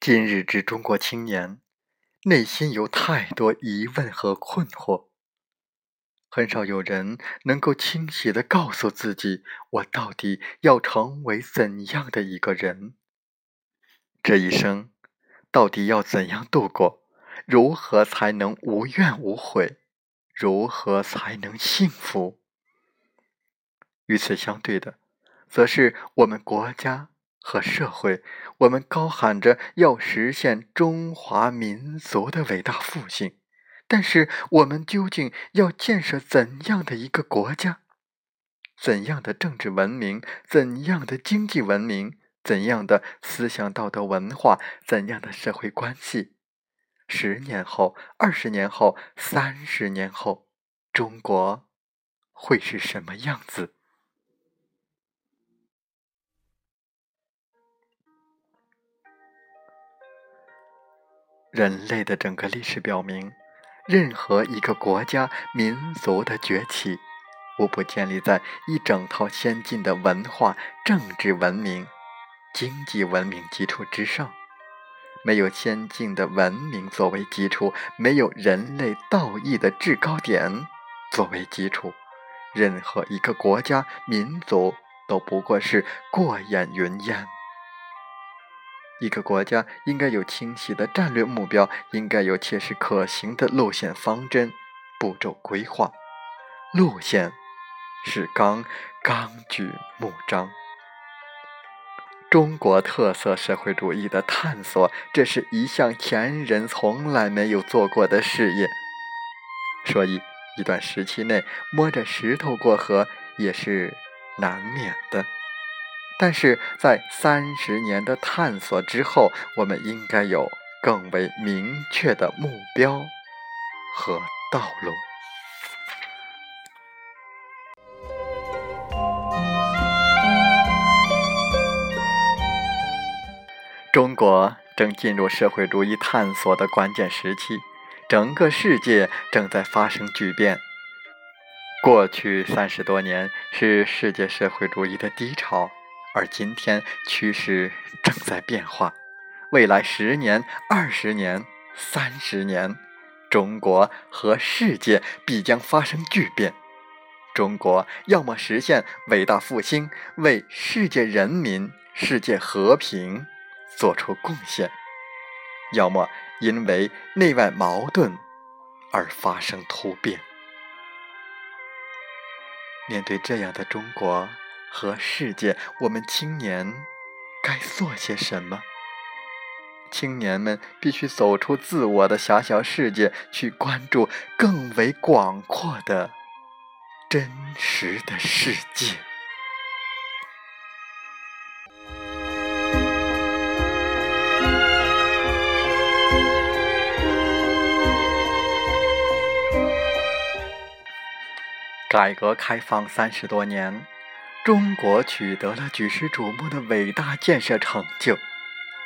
今日之中国青年，内心有太多疑问和困惑，很少有人能够清晰的告诉自己，我到底要成为怎样的一个人？这一生到底要怎样度过？如何才能无怨无悔？如何才能幸福？与此相对的，则是我们国家。和社会，我们高喊着要实现中华民族的伟大复兴，但是我们究竟要建设怎样的一个国家？怎样的政治文明？怎样的经济文明？怎样的思想道德文化？怎样的社会关系？十年后、二十年后、三十年后，中国会是什么样子？人类的整个历史表明，任何一个国家、民族的崛起，无不建立在一整套先进的文化、政治文明、经济文明基础之上。没有先进的文明作为基础，没有人类道义的制高点作为基础，任何一个国家、民族都不过是过眼云烟。一个国家应该有清晰的战略目标，应该有切实可行的路线方针、步骤规划。路线是纲，纲举目张。中国特色社会主义的探索，这是一项前人从来没有做过的事业，所以一段时期内摸着石头过河也是难免的。但是在三十年的探索之后，我们应该有更为明确的目标和道路。中国正进入社会主义探索的关键时期，整个世界正在发生巨变。过去三十多年是世界社会主义的低潮。而今天趋势正在变化，未来十年、二十年、三十年，中国和世界必将发生巨变。中国要么实现伟大复兴，为世界人民、世界和平做出贡献；要么因为内外矛盾而发生突变。面对这样的中国。和世界，我们青年该做些什么？青年们必须走出自我的狭小世界，去关注更为广阔的真实的世界。改革开放三十多年。中国取得了举世瞩目的伟大建设成就，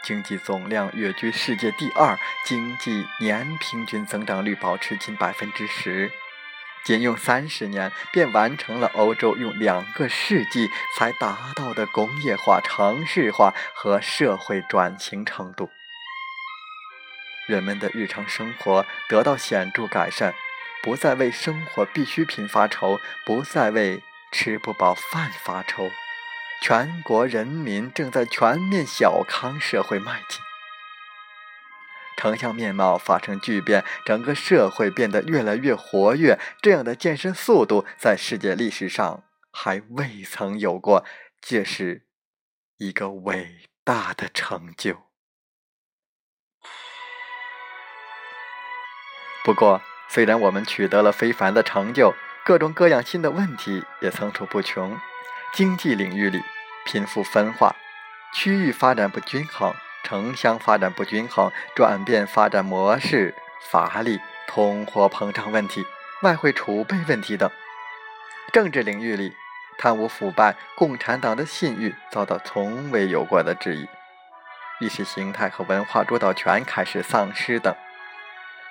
经济总量跃居世界第二，经济年平均增长率保持近百分之十，仅用三十年便完成了欧洲用两个世纪才达到的工业化、城市化和社会转型程度。人们的日常生活得到显著改善，不再为生活必需品发愁，不再为。吃不饱饭发愁，全国人民正在全面小康社会迈进，城乡面貌发生巨变，整个社会变得越来越活跃。这样的健身速度在世界历史上还未曾有过，这是一个伟大的成就。不过，虽然我们取得了非凡的成就，各种各样新的问题也层出不穷，经济领域里贫富分化、区域发展不均衡、城乡发展不均衡、转变发展模式乏力、通货膨胀问题、外汇储备问题等。政治领域里，贪污腐败、共产党的信誉遭到从未有过的质疑，意识形态和文化主导权开始丧失等。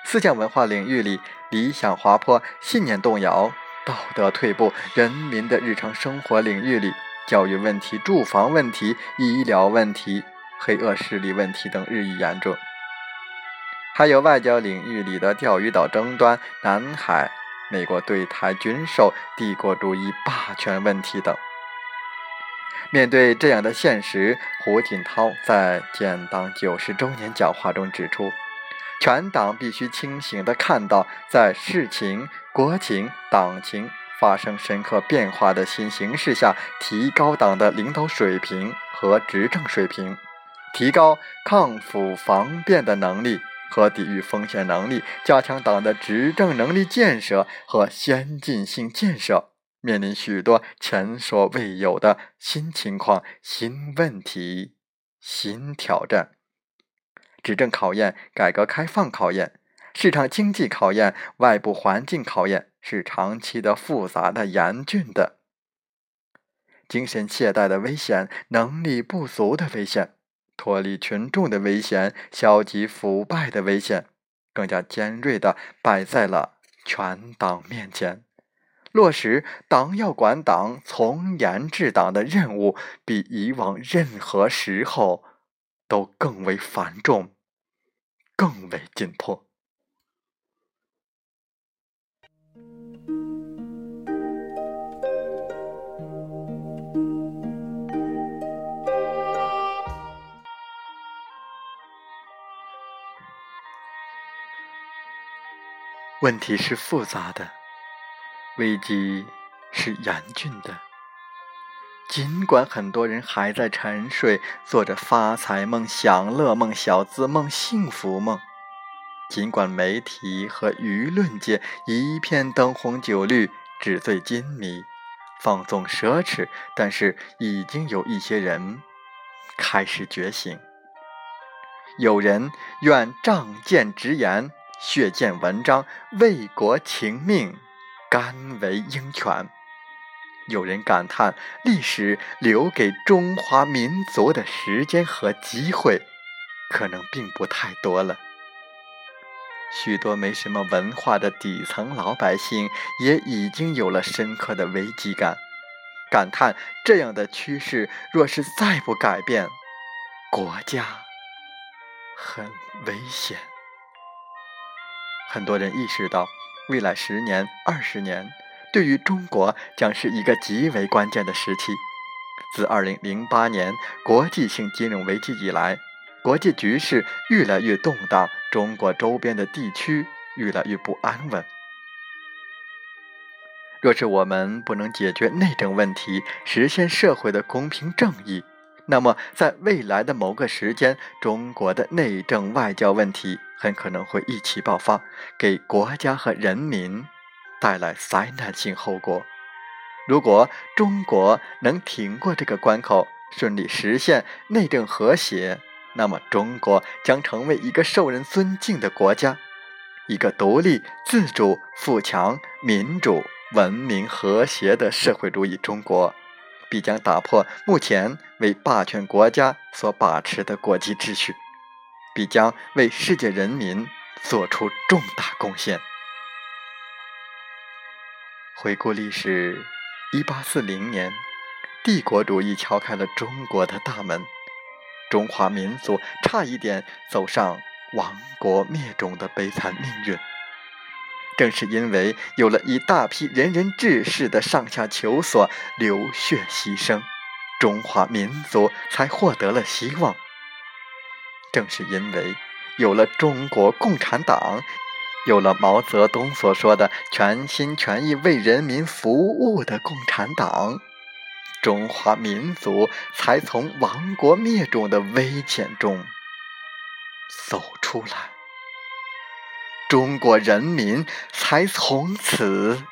思想文化领域里，理想滑坡、信念动摇、道德退步；人民的日常生活领域里，教育问题、住房问题、医疗问题、黑恶势力问题等日益严重。还有外交领域里的钓鱼岛争端、南海、美国对台军售、帝国主义霸权问题等。面对这样的现实，胡锦涛在建党九十周年讲话中指出。全党必须清醒地看到，在事情、国情、党情发生深刻变化的新形势下，提高党的领导水平和执政水平，提高抗腐防变的能力和抵御风险能力，加强党的执政能力建设和先进性建设，面临许多前所未有的新情况、新问题、新挑战。执政考验、改革开放考验、市场经济考验、外部环境考验，是长期的、复杂的、严峻的。精神懈怠的危险、能力不足的危险、脱离群众的危险、消极腐败的危险，更加尖锐的摆在了全党面前。落实“党要管党，从严治党”的任务，比以往任何时候都更为繁重。更为紧迫。问题是复杂的，危机是严峻的。尽管很多人还在沉睡，做着发财梦、享乐梦、小资梦、幸福梦；尽管媒体和舆论界一片灯红酒绿、纸醉金迷、放纵奢侈，但是已经有一些人开始觉醒。有人愿仗剑直言、血溅文章，为国请命，甘为鹰犬。有人感叹，历史留给中华民族的时间和机会，可能并不太多了。许多没什么文化的底层老百姓，也已经有了深刻的危机感，感叹这样的趋势若是再不改变，国家很危险。很多人意识到，未来十年、二十年。对于中国将是一个极为关键的时期。自2008年国际性金融危机以来，国际局势越来越动荡，中国周边的地区越来越不安稳。若是我们不能解决内政问题，实现社会的公平正义，那么在未来的某个时间，中国的内政外交问题很可能会一起爆发，给国家和人民。带来灾难性后果。如果中国能挺过这个关口，顺利实现内政和谐，那么中国将成为一个受人尊敬的国家，一个独立、自主、富强、民主、文明、和谐的社会主义中国，必将打破目前为霸权国家所把持的国际秩序，必将为世界人民做出重大贡献。回顾历史，一八四零年，帝国主义敲开了中国的大门，中华民族差一点走上亡国灭种的悲惨命运。正是因为有了一大批仁人志士的上下求索、流血牺牲，中华民族才获得了希望。正是因为有了中国共产党。有了毛泽东所说的全心全意为人民服务的共产党，中华民族才从亡国灭种的危险中走出来，中国人民才从此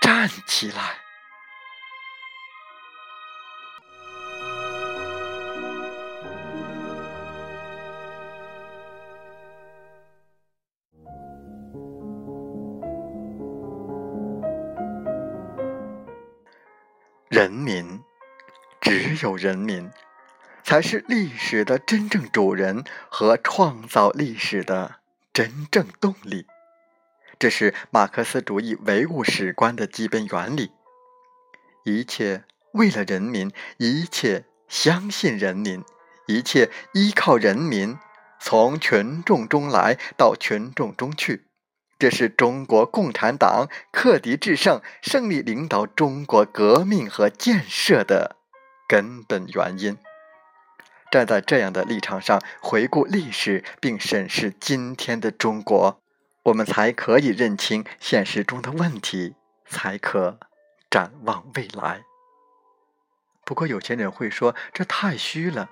站起来。人民，只有人民，才是历史的真正主人和创造历史的真正动力。这是马克思主义唯物史观的基本原理：一切为了人民，一切相信人民，一切依靠人民，从群众中来到群众中去。这是中国共产党克敌制胜、胜利领导中国革命和建设的根本原因。站在这样的立场上回顾历史，并审视今天的中国，我们才可以认清现实中的问题，才可展望未来。不过，有些人会说这太虚了。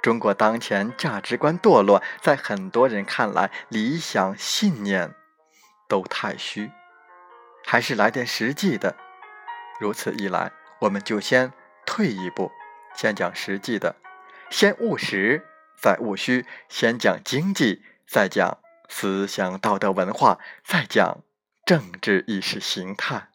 中国当前价值观堕落，在很多人看来，理想信念。都太虚，还是来点实际的。如此一来，我们就先退一步，先讲实际的，先务实，再务虚；先讲经济，再讲思想道德文化，再讲政治意识形态。